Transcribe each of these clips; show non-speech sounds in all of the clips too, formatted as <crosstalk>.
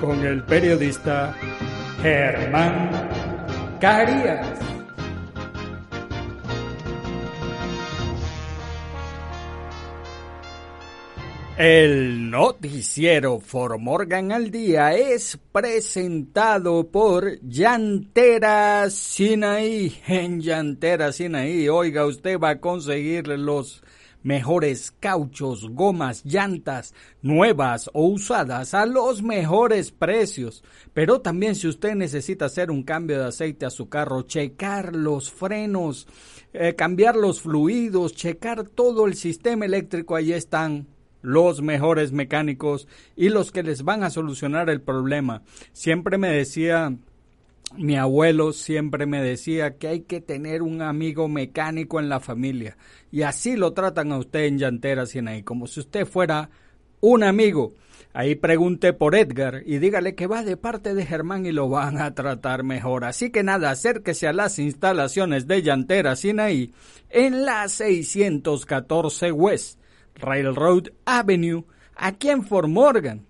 con el periodista Germán Carías. El noticiero For Morgan al Día es presentado por Llantera Sinaí. En Llantera Sinaí, oiga, usted va a conseguir los mejores cauchos, gomas, llantas, nuevas o usadas a los mejores precios. Pero también si usted necesita hacer un cambio de aceite a su carro, checar los frenos, eh, cambiar los fluidos, checar todo el sistema eléctrico, ahí están los mejores mecánicos y los que les van a solucionar el problema. Siempre me decía mi abuelo siempre me decía que hay que tener un amigo mecánico en la familia. Y así lo tratan a usted en Llantera Sinaí, como si usted fuera un amigo. Ahí pregunte por Edgar y dígale que va de parte de Germán y lo van a tratar mejor. Así que nada, acérquese a las instalaciones de Llantera Sinaí en la 614 West Railroad Avenue, aquí en Fort Morgan.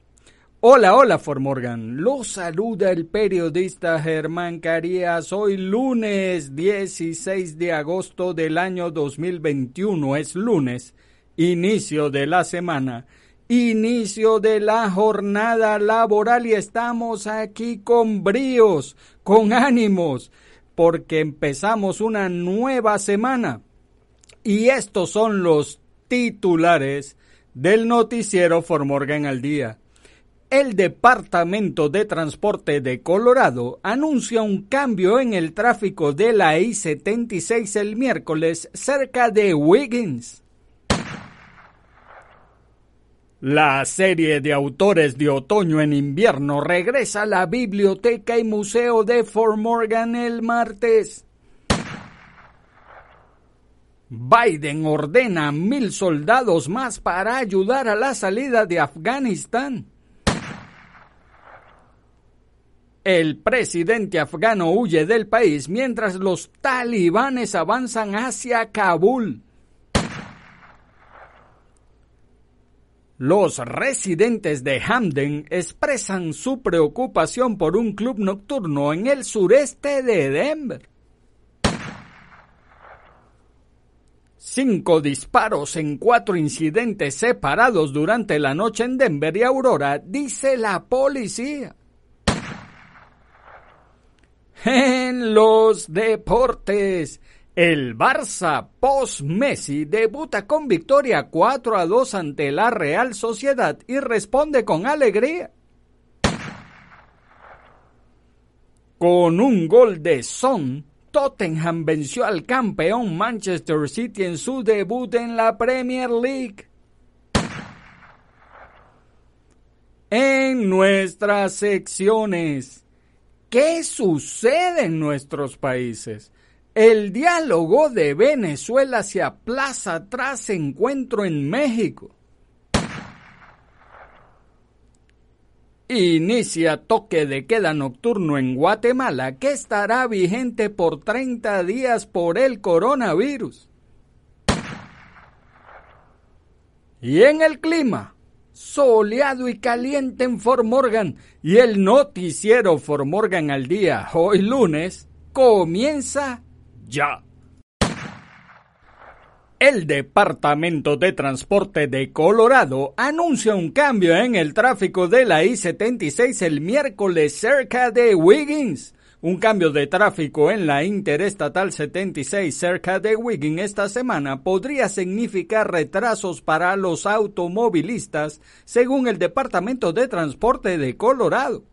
Hola, hola, Fort Morgan. Lo saluda el periodista Germán Carías. Hoy lunes 16 de agosto del año 2021. Es lunes, inicio de la semana, inicio de la jornada laboral y estamos aquí con bríos, con ánimos, porque empezamos una nueva semana. Y estos son los titulares del noticiero For Morgan al día. El Departamento de Transporte de Colorado anuncia un cambio en el tráfico de la I-76 el miércoles cerca de Wiggins. La serie de autores de otoño en invierno regresa a la biblioteca y museo de Fort Morgan el martes. Biden ordena mil soldados más para ayudar a la salida de Afganistán. El presidente afgano huye del país mientras los talibanes avanzan hacia Kabul. Los residentes de Hamden expresan su preocupación por un club nocturno en el sureste de Denver. Cinco disparos en cuatro incidentes separados durante la noche en Denver y Aurora, dice la policía. En los deportes, el Barça post-Messi debuta con victoria 4 a 2 ante la Real Sociedad y responde con alegría. Con un gol de Son, Tottenham venció al campeón Manchester City en su debut en la Premier League. En nuestras secciones, ¿qué sucede en nuestros países? El diálogo de Venezuela se aplaza tras encuentro en México. Inicia toque de queda nocturno en Guatemala que estará vigente por 30 días por el coronavirus. Y en el clima, soleado y caliente en Fort Morgan y el noticiero Fort Morgan al día hoy lunes comienza ya. El Departamento de Transporte de Colorado anuncia un cambio en el tráfico de la I-76 el miércoles cerca de Wiggins. Un cambio de tráfico en la Interestatal 76 cerca de Wiggins esta semana podría significar retrasos para los automovilistas, según el Departamento de Transporte de Colorado.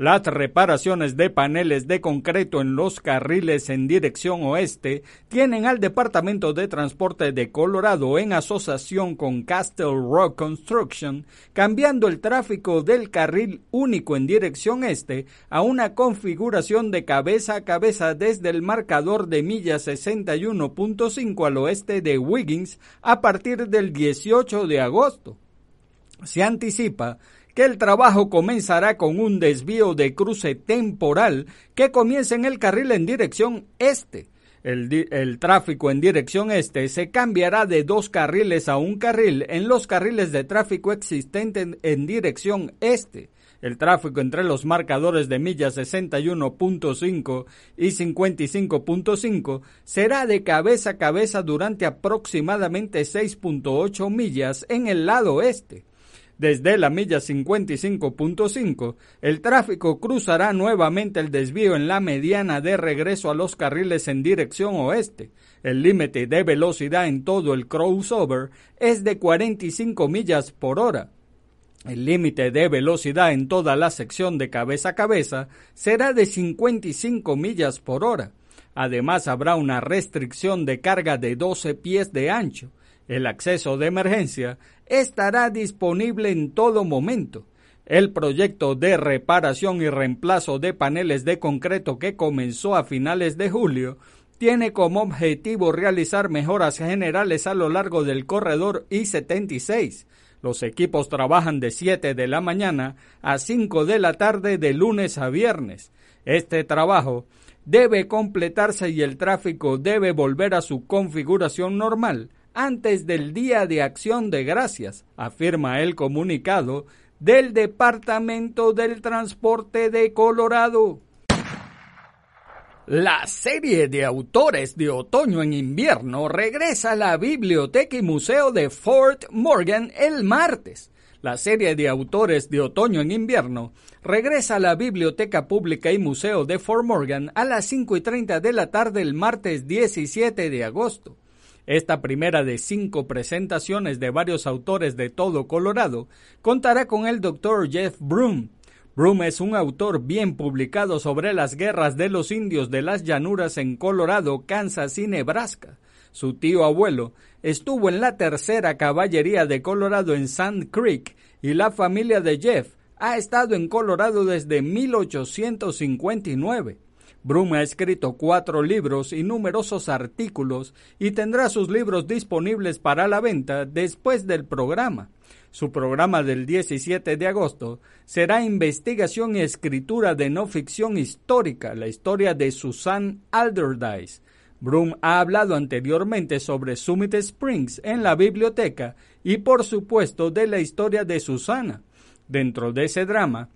Las reparaciones de paneles de concreto en los carriles en dirección oeste tienen al Departamento de Transporte de Colorado en asociación con Castle Rock Construction cambiando el tráfico del carril único en dirección este a una configuración de cabeza a cabeza desde el marcador de milla 61.5 al oeste de Wiggins a partir del 18 de agosto. Se anticipa el trabajo comenzará con un desvío de cruce temporal que comienza en el carril en dirección este. El, tráfico en dirección este se cambiará de dos carriles a un carril en los carriles de tráfico existentes en, en dirección este. El tráfico entre los marcadores de millas 61.5 y 55.5 será de cabeza a cabeza durante aproximadamente 6.8 millas en el lado este. Desde la milla 55.5, el tráfico cruzará nuevamente el desvío en la mediana de regreso a los carriles en dirección oeste. El límite de velocidad en todo el crossover es de 45 millas por hora. El límite de velocidad en toda la sección de cabeza a cabeza será de 55 millas por hora. Además habrá una restricción de carga de 12 pies de ancho. El acceso de emergencia estará disponible en todo momento. El proyecto de reparación y reemplazo de paneles de concreto que comenzó a finales de julio tiene como objetivo realizar mejoras generales a lo largo del corredor I-76. Los equipos trabajan de 7 de la mañana a 5 de la tarde de lunes a viernes. Este trabajo debe completarse y el tráfico debe volver a su configuración normal antes del Día de Acción de Gracias, afirma el comunicado del Departamento del Transporte de Colorado. La serie de autores de otoño en invierno regresa a la Biblioteca y Museo de Fort Morgan el martes. La serie de autores de otoño en invierno regresa a la Biblioteca Pública y Museo de Fort Morgan a las 5 y 30 de la tarde el martes 17 de agosto. Esta primera de cinco presentaciones de varios autores de todo Colorado contará con el Dr. Jeff Broom. Broom es un autor bien publicado sobre las guerras de los indios de las llanuras en Colorado, Kansas y Nebraska. Su tío abuelo estuvo en la tercera caballería de Colorado en Sand Creek y la familia de Jeff ha estado en Colorado desde 1859. Brum ha escrito cuatro libros y numerosos artículos y tendrá sus libros disponibles para la venta después del programa. Su programa del 17 de agosto será Investigación y Escritura de No Ficción Histórica, la historia de Susan Alderdice. Brum ha hablado anteriormente sobre Summit Springs en la biblioteca y por supuesto de la historia de Susana. Dentro de ese drama,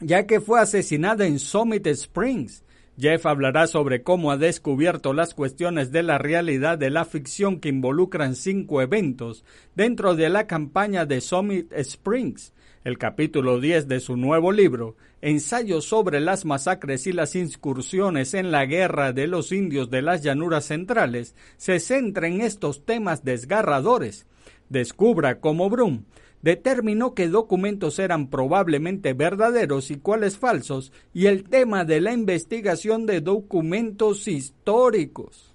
ya que fue asesinada en Summit Springs, Jeff hablará sobre cómo ha descubierto las cuestiones de la realidad de la ficción que involucran cinco eventos dentro de la campaña de Summit Springs. El capítulo 10 de su nuevo libro, Ensayo sobre las masacres y las incursiones en la guerra de los indios de las llanuras centrales, se centra en estos temas desgarradores. Descubra cómo Brum determinó que documentos eran probablemente verdaderos y cuáles falsos y el tema de la investigación de documentos históricos.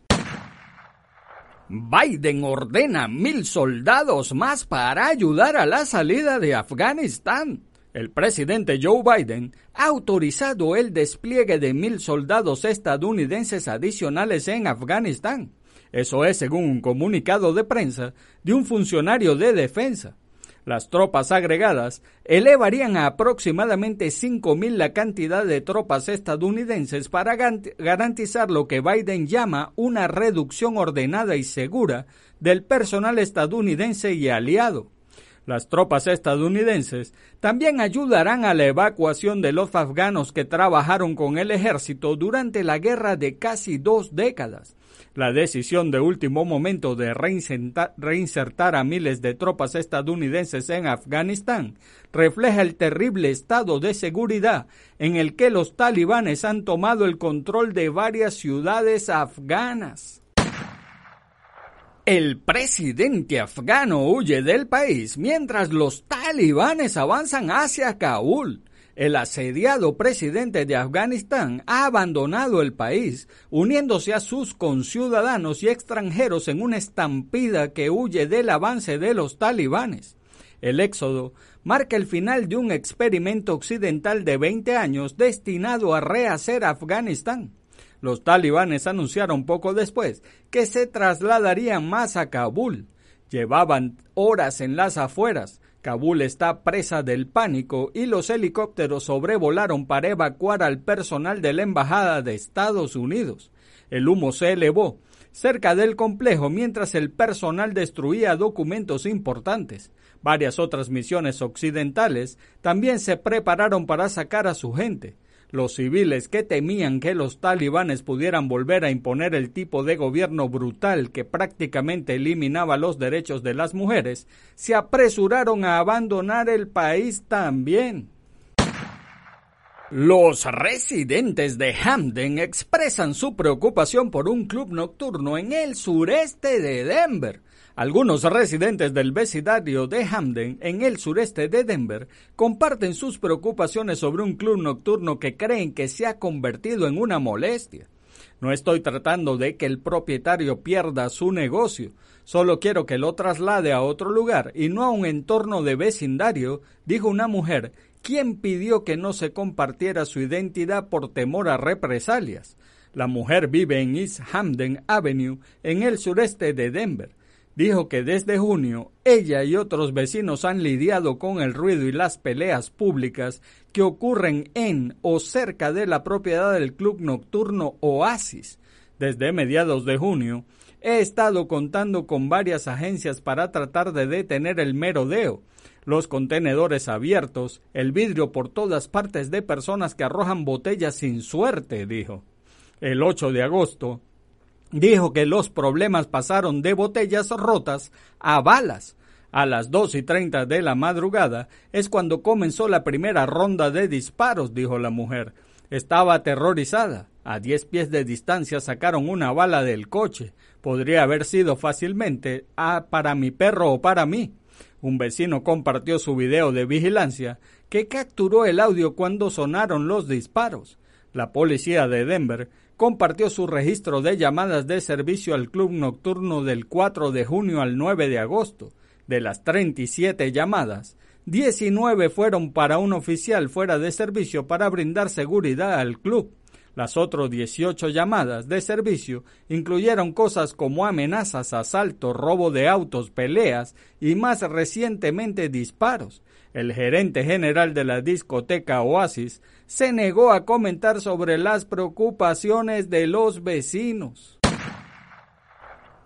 Biden ordena mil soldados más para ayudar a la salida de Afganistán. El presidente Joe Biden ha autorizado el despliegue de mil soldados estadounidenses adicionales en Afganistán. Eso es según un comunicado de prensa de un funcionario de defensa. Las tropas agregadas elevarían a aproximadamente 5.000 la cantidad de tropas estadounidenses para garantizar lo que Biden llama una reducción ordenada y segura del personal estadounidense y aliado. Las tropas estadounidenses también ayudarán a la evacuación de los afganos que trabajaron con el ejército durante la guerra de casi dos décadas. La decisión de último momento de reinsertar a miles de tropas estadounidenses en Afganistán refleja el terrible estado de seguridad en el que los talibanes han tomado el control de varias ciudades afganas. El presidente afgano huye del país mientras los talibanes avanzan hacia Kabul. El asediado presidente de Afganistán ha abandonado el país, uniéndose a sus conciudadanos y extranjeros en una estampida que huye del avance de los talibanes. El éxodo marca el final de un experimento occidental de 20 años destinado a rehacer Afganistán. Los talibanes anunciaron poco después que se trasladarían más a Kabul. Llevaban horas en las afueras. Kabul está presa del pánico y los helicópteros sobrevolaron para evacuar al personal de la Embajada de Estados Unidos. El humo se elevó cerca del complejo mientras el personal destruía documentos importantes. Varias otras misiones occidentales también se prepararon para sacar a su gente. Los civiles que temían que los talibanes pudieran volver a imponer el tipo de gobierno brutal que prácticamente eliminaba los derechos de las mujeres, se apresuraron a abandonar el país también. Los residentes de Hamden expresan su preocupación por un club nocturno en el sureste de Denver, algunos residentes del vecindario de Hamden, en el sureste de Denver, comparten sus preocupaciones sobre un club nocturno que creen que se ha convertido en una molestia. No estoy tratando de que el propietario pierda su negocio, solo quiero que lo traslade a otro lugar y no a un entorno de vecindario, dijo una mujer, quien pidió que no se compartiera su identidad por temor a represalias. La mujer vive en East Hamden Avenue, en el sureste de Denver dijo que desde junio ella y otros vecinos han lidiado con el ruido y las peleas públicas que ocurren en o cerca de la propiedad del club nocturno Oasis. Desde mediados de junio he estado contando con varias agencias para tratar de detener el merodeo, los contenedores abiertos, el vidrio por todas partes de personas que arrojan botellas sin suerte, dijo. El 8 de agosto, dijo que los problemas pasaron de botellas rotas a balas. A las dos y treinta de la madrugada es cuando comenzó la primera ronda de disparos, dijo la mujer. Estaba aterrorizada. A diez pies de distancia sacaron una bala del coche. Podría haber sido fácilmente ah, para mi perro o para mí. Un vecino compartió su video de vigilancia que capturó el audio cuando sonaron los disparos. La policía de Denver compartió su registro de llamadas de servicio al club nocturno del 4 de junio al 9 de agosto. De las 37 llamadas, 19 fueron para un oficial fuera de servicio para brindar seguridad al club. Las otras 18 llamadas de servicio incluyeron cosas como amenazas, asaltos, robo de autos, peleas y más recientemente disparos. El gerente general de la discoteca Oasis se negó a comentar sobre las preocupaciones de los vecinos.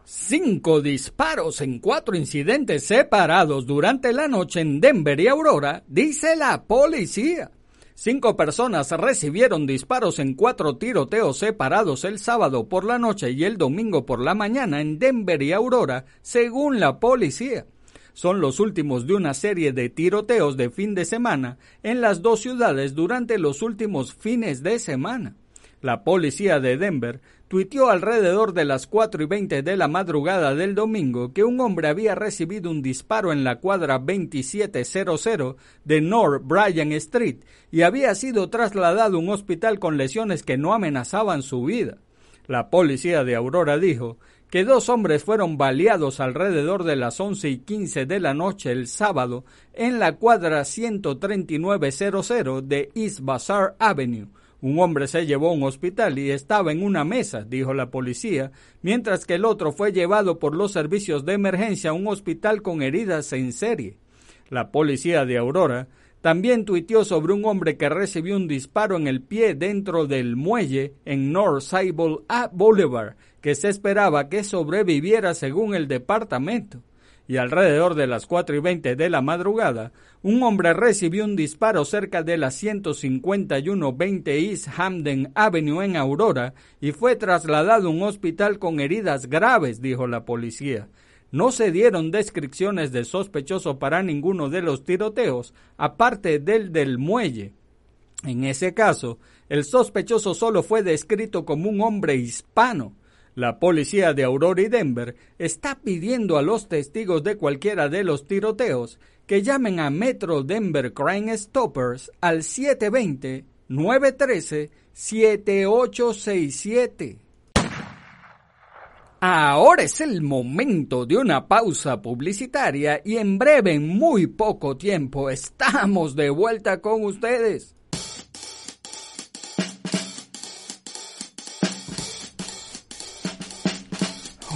Cinco disparos en cuatro incidentes separados durante la noche en Denver y Aurora, dice la policía. Cinco personas recibieron disparos en cuatro tiroteos separados el sábado por la noche y el domingo por la mañana en Denver y Aurora, según la policía. Son los últimos de una serie de tiroteos de fin de semana en las dos ciudades durante los últimos fines de semana. La policía de Denver tuiteó alrededor de las 4 y 20 de la madrugada del domingo que un hombre había recibido un disparo en la cuadra 2700 de North Bryan Street y había sido trasladado a un hospital con lesiones que no amenazaban su vida. La policía de Aurora dijo que dos hombres fueron baleados alrededor de las 11 y 15 de la noche el sábado en la cuadra 13900 de East Bazaar Avenue, un hombre se llevó a un hospital y estaba en una mesa, dijo la policía, mientras que el otro fue llevado por los servicios de emergencia a un hospital con heridas en serie. La policía de Aurora también tuiteó sobre un hombre que recibió un disparo en el pie dentro del muelle en North Sable Boulevard, que se esperaba que sobreviviera según el departamento. Y alrededor de las 4 y 20 de la madrugada, un hombre recibió un disparo cerca de la 151-20 East Hamden Avenue en Aurora y fue trasladado a un hospital con heridas graves, dijo la policía. No se dieron descripciones de sospechoso para ninguno de los tiroteos, aparte del del muelle. En ese caso, el sospechoso solo fue descrito como un hombre hispano. La policía de Aurora y Denver está pidiendo a los testigos de cualquiera de los tiroteos que llamen a Metro Denver Crime Stoppers al 720-913-7867. Ahora es el momento de una pausa publicitaria y en breve, en muy poco tiempo, estamos de vuelta con ustedes.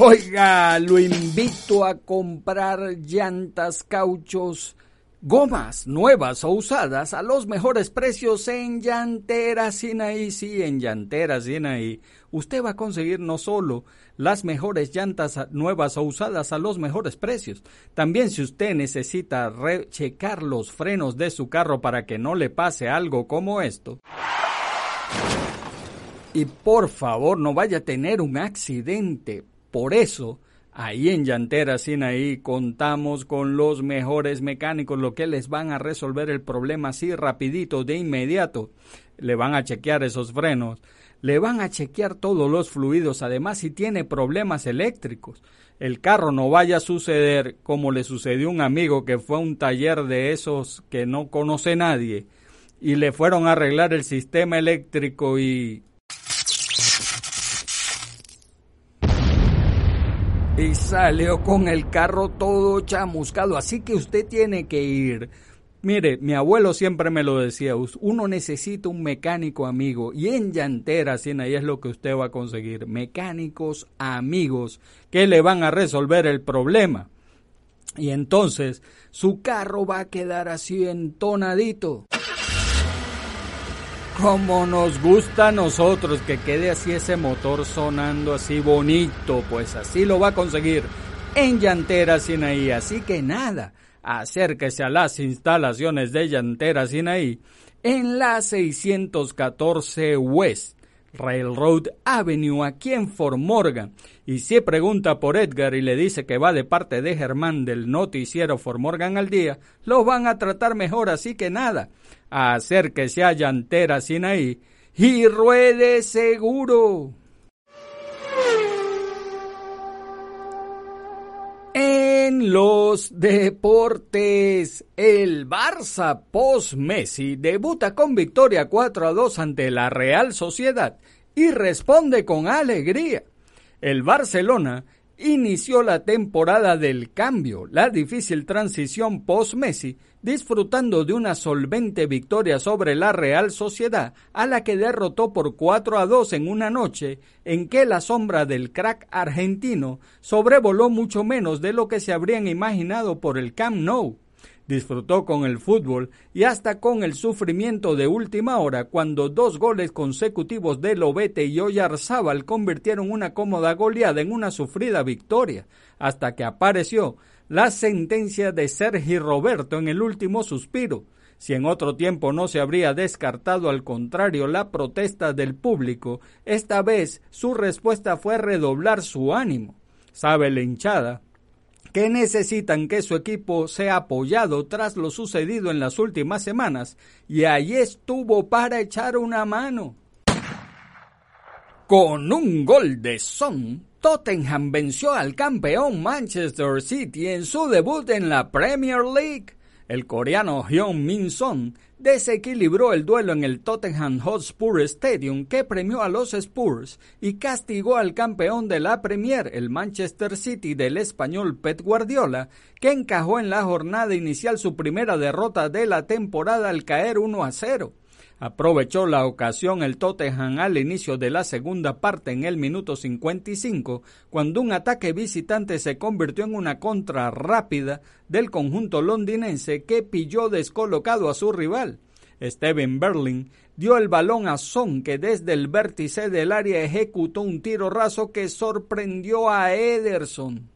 Oiga, lo invito a comprar llantas, cauchos, gomas nuevas o usadas a los mejores precios en Llantera Sinaí. Sí, en Llantera Sinaí. Usted va a conseguir no solo las mejores llantas nuevas o usadas a los mejores precios. También si usted necesita rechecar los frenos de su carro para que no le pase algo como esto. Y por favor no vaya a tener un accidente por eso, ahí en Llantera Sinaí contamos con los mejores mecánicos, lo que les van a resolver el problema así rapidito, de inmediato. Le van a chequear esos frenos, le van a chequear todos los fluidos, además si tiene problemas eléctricos. El carro no vaya a suceder como le sucedió a un amigo que fue a un taller de esos que no conoce nadie y le fueron a arreglar el sistema eléctrico y y salió con el carro todo chamuscado. Así que usted tiene que ir. Mire, mi abuelo siempre me lo decía, uno necesita un mecánico amigo y en Llantera, ahí es lo que usted va a conseguir, mecánicos amigos que le van a resolver el problema. Y entonces su carro va a quedar así entonadito. Como nos gusta a nosotros que quede así ese motor sonando así bonito, pues así lo va a conseguir en Llantera Sinaí. Así que nada, acérquese a las instalaciones de Llantera Sinaí en la 614 West Railroad Avenue aquí en Fort Morgan. Y si pregunta por Edgar y le dice que va de parte de Germán del noticiero Fort Morgan al día, lo van a tratar mejor, así que nada acérquese a Llantera Sinaí y ruede seguro. En los deportes, el Barça post-Messi debuta con victoria 4 a 2 ante la Real Sociedad y responde con alegría. El Barcelona inició la temporada del cambio, la difícil transición post-Messi, disfrutando de una solvente victoria sobre la Real Sociedad, a la que derrotó por 4 a 2 en una noche en que la sombra del crack argentino sobrevoló mucho menos de lo que se habrían imaginado por el Camp Nou disfrutó con el fútbol y hasta con el sufrimiento de última hora cuando dos goles consecutivos de Lobete y Oyarzábal convirtieron una cómoda goleada en una sufrida victoria, hasta que apareció la sentencia de Sergi Roberto en el último suspiro. Si en otro tiempo no se habría descartado al contrario la protesta del público, esta vez su respuesta fue redoblar su ánimo. Sabe la hinchada que necesitan que su equipo sea apoyado tras lo sucedido en las últimas semanas y ahí estuvo para echar una mano. Con un gol de Son, Tottenham venció al campeón Manchester City en su debut en la Premier League. El coreano Hyun Min Son desequilibró el duelo en el Tottenham Hotspur Stadium que premió a los Spurs y castigó al campeón de la Premier, el Manchester City del español Pep Guardiola, que encajó en la jornada inicial su primera derrota de la temporada al caer 1 a 0. Aprovechó la ocasión el Tottenham al inicio de la segunda parte en el minuto 55, cuando un ataque visitante se convirtió en una contra rápida del conjunto londinense que pilló descolocado a su rival. Steven Berlin dio el balón a Son que desde el vértice del área ejecutó un tiro raso que sorprendió a Ederson.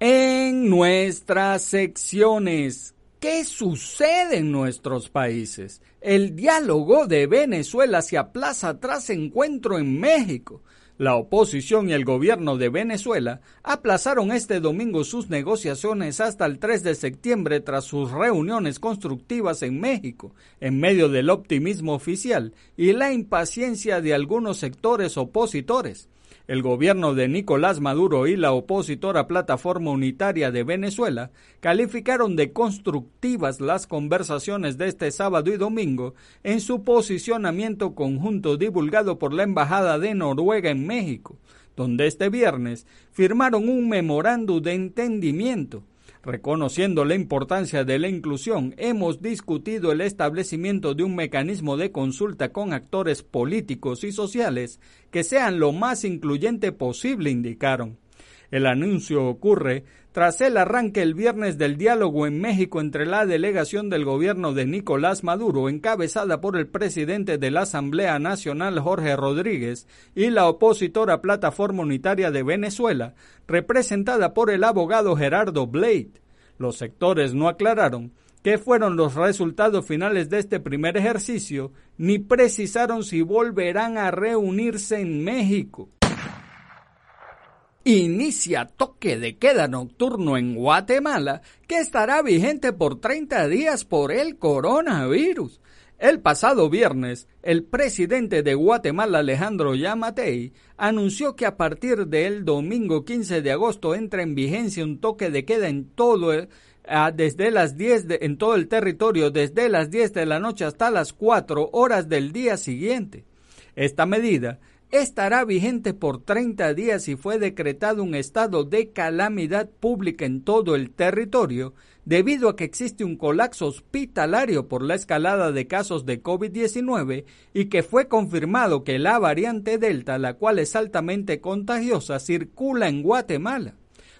En nuestras secciones, ¿Qué sucede en nuestros países? El diálogo de Venezuela se aplaza tras encuentro en México. La oposición y el gobierno de Venezuela aplazaron este domingo sus negociaciones hasta el 3 de septiembre tras sus reuniones constructivas en México, en medio del optimismo oficial y la impaciencia de algunos sectores opositores el gobierno de Nicolás Maduro y la opositora Plataforma Unitaria de Venezuela calificaron de constructivas las conversaciones de este sábado y domingo en su posicionamiento conjunto divulgado por la Embajada de Noruega en México, donde este viernes firmaron un memorándum de entendimiento Reconociendo la importancia de la inclusión, hemos discutido el establecimiento de un mecanismo de consulta con actores políticos y sociales que sean lo más incluyente posible, indicaron. El anuncio ocurre tras el arranque el viernes del diálogo en México entre la delegación del gobierno de Nicolás Maduro, encabezada por el presidente de la Asamblea Nacional Jorge Rodríguez, y la opositora Plataforma Unitaria de Venezuela, representada por el abogado Gerardo Blade. Los sectores no aclararon qué fueron los resultados finales de este primer ejercicio, ni precisaron si volverán a reunirse en México inicia toque de queda nocturno en Guatemala que estará vigente por 30 días por el coronavirus. El pasado viernes, el presidente de Guatemala, Alejandro Yamatei, anunció que a partir del domingo 15 de agosto entra en vigencia un toque de queda en todo el, desde las 10 en todo el territorio desde las 10 de la noche hasta las 4 horas del día siguiente. Esta medida estará vigente por 30 días y fue decretado un estado de calamidad pública en todo el territorio debido a que existe un colapso hospitalario por la escalada de casos de COVID-19 y que fue confirmado que la variante Delta, la cual es altamente contagiosa, circula en Guatemala.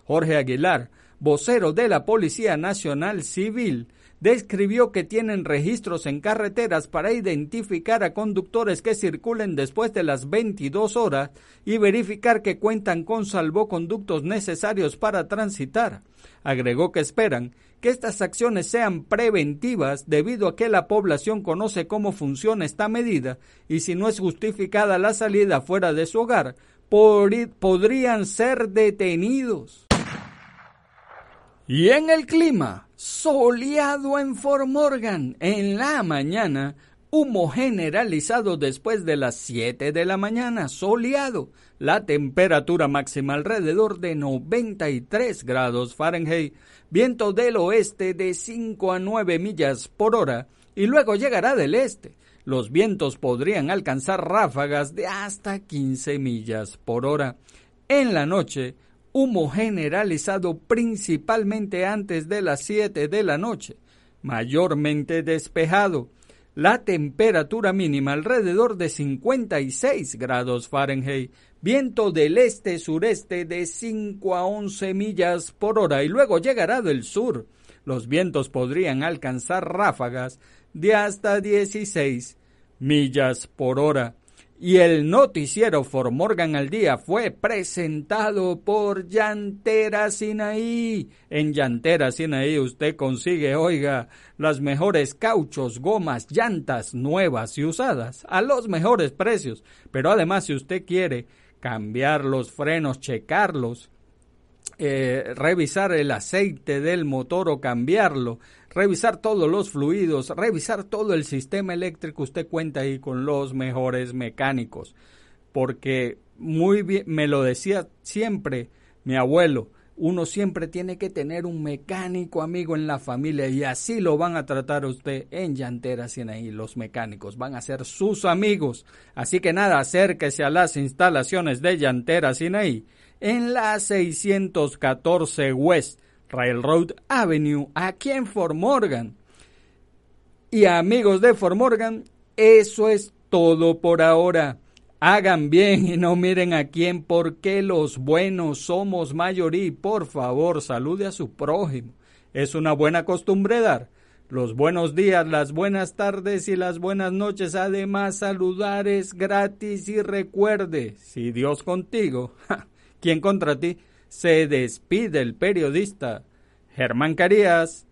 Jorge Aguilar, vocero de la Policía Nacional Civil, describió que tienen registros en carreteras para identificar a conductores que circulen después de las 22 horas y verificar que cuentan con salvoconductos necesarios para transitar. Agregó que esperan que estas acciones sean preventivas debido a que la población conoce cómo funciona esta medida y si no es justificada la salida fuera de su hogar, podrían ser detenidos. Y en el clima, soleado en Fort Morgan en la mañana, humo generalizado después de las 7 de la mañana, soleado, la temperatura máxima alrededor de 93 grados Fahrenheit, viento del oeste de 5 a 9 millas por hora y luego llegará del este. Los vientos podrían alcanzar ráfagas de hasta 15 millas por hora. En la noche, humo generalizado principalmente antes de las 7 de la noche, mayormente despejado. La temperatura mínima alrededor de 56 grados Fahrenheit, viento del este-sureste de 5 a 11 millas por hora y luego llegará del sur. Los vientos podrían alcanzar ráfagas de hasta 16 millas por hora y el noticiero For Morgan al Día fue presentado por Llantera Sinaí. En Llantera Sinaí usted consigue, oiga, las mejores cauchos, gomas, llantas nuevas y usadas a los mejores precios. Pero además, si usted quiere cambiar los frenos, checarlos, eh, revisar el aceite del motor o cambiarlo, revisar todos los fluidos, revisar todo el sistema eléctrico, usted cuenta ahí con los mejores mecánicos. Porque muy bien, me lo decía siempre mi abuelo, uno siempre tiene que tener un mecánico amigo en la familia y así lo van a tratar usted en Llantera ahí Los mecánicos van a ser sus amigos. Así que nada, acérquese a las instalaciones de Llantera Sinaí en la 614 West Railroad Avenue aquí en Fort Morgan. y amigos de Formorgan, eso es todo por ahora. Hagan bien y no miren a quién, porque los buenos somos mayoría. Por favor, salude a su prójimo. Es una buena costumbre dar los buenos días, las buenas tardes y las buenas noches. Además, saludar es gratis y recuerde, si Dios contigo, <laughs> ¿quién contra ti? Se despide el periodista Germán Carías.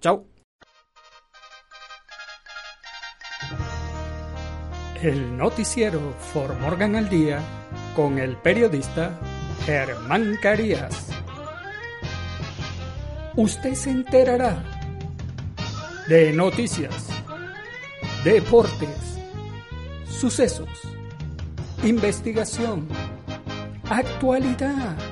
Chao. El noticiero For Morgan al Día con el periodista Germán Carías. Usted se enterará de noticias, deportes, sucesos, investigación, actualidad.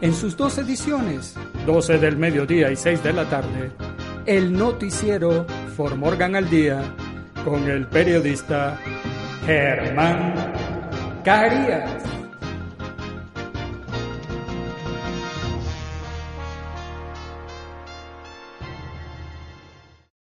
en sus dos ediciones, 12 del mediodía y 6 de la tarde, el noticiero For Morgan al Día con el periodista Germán Carías.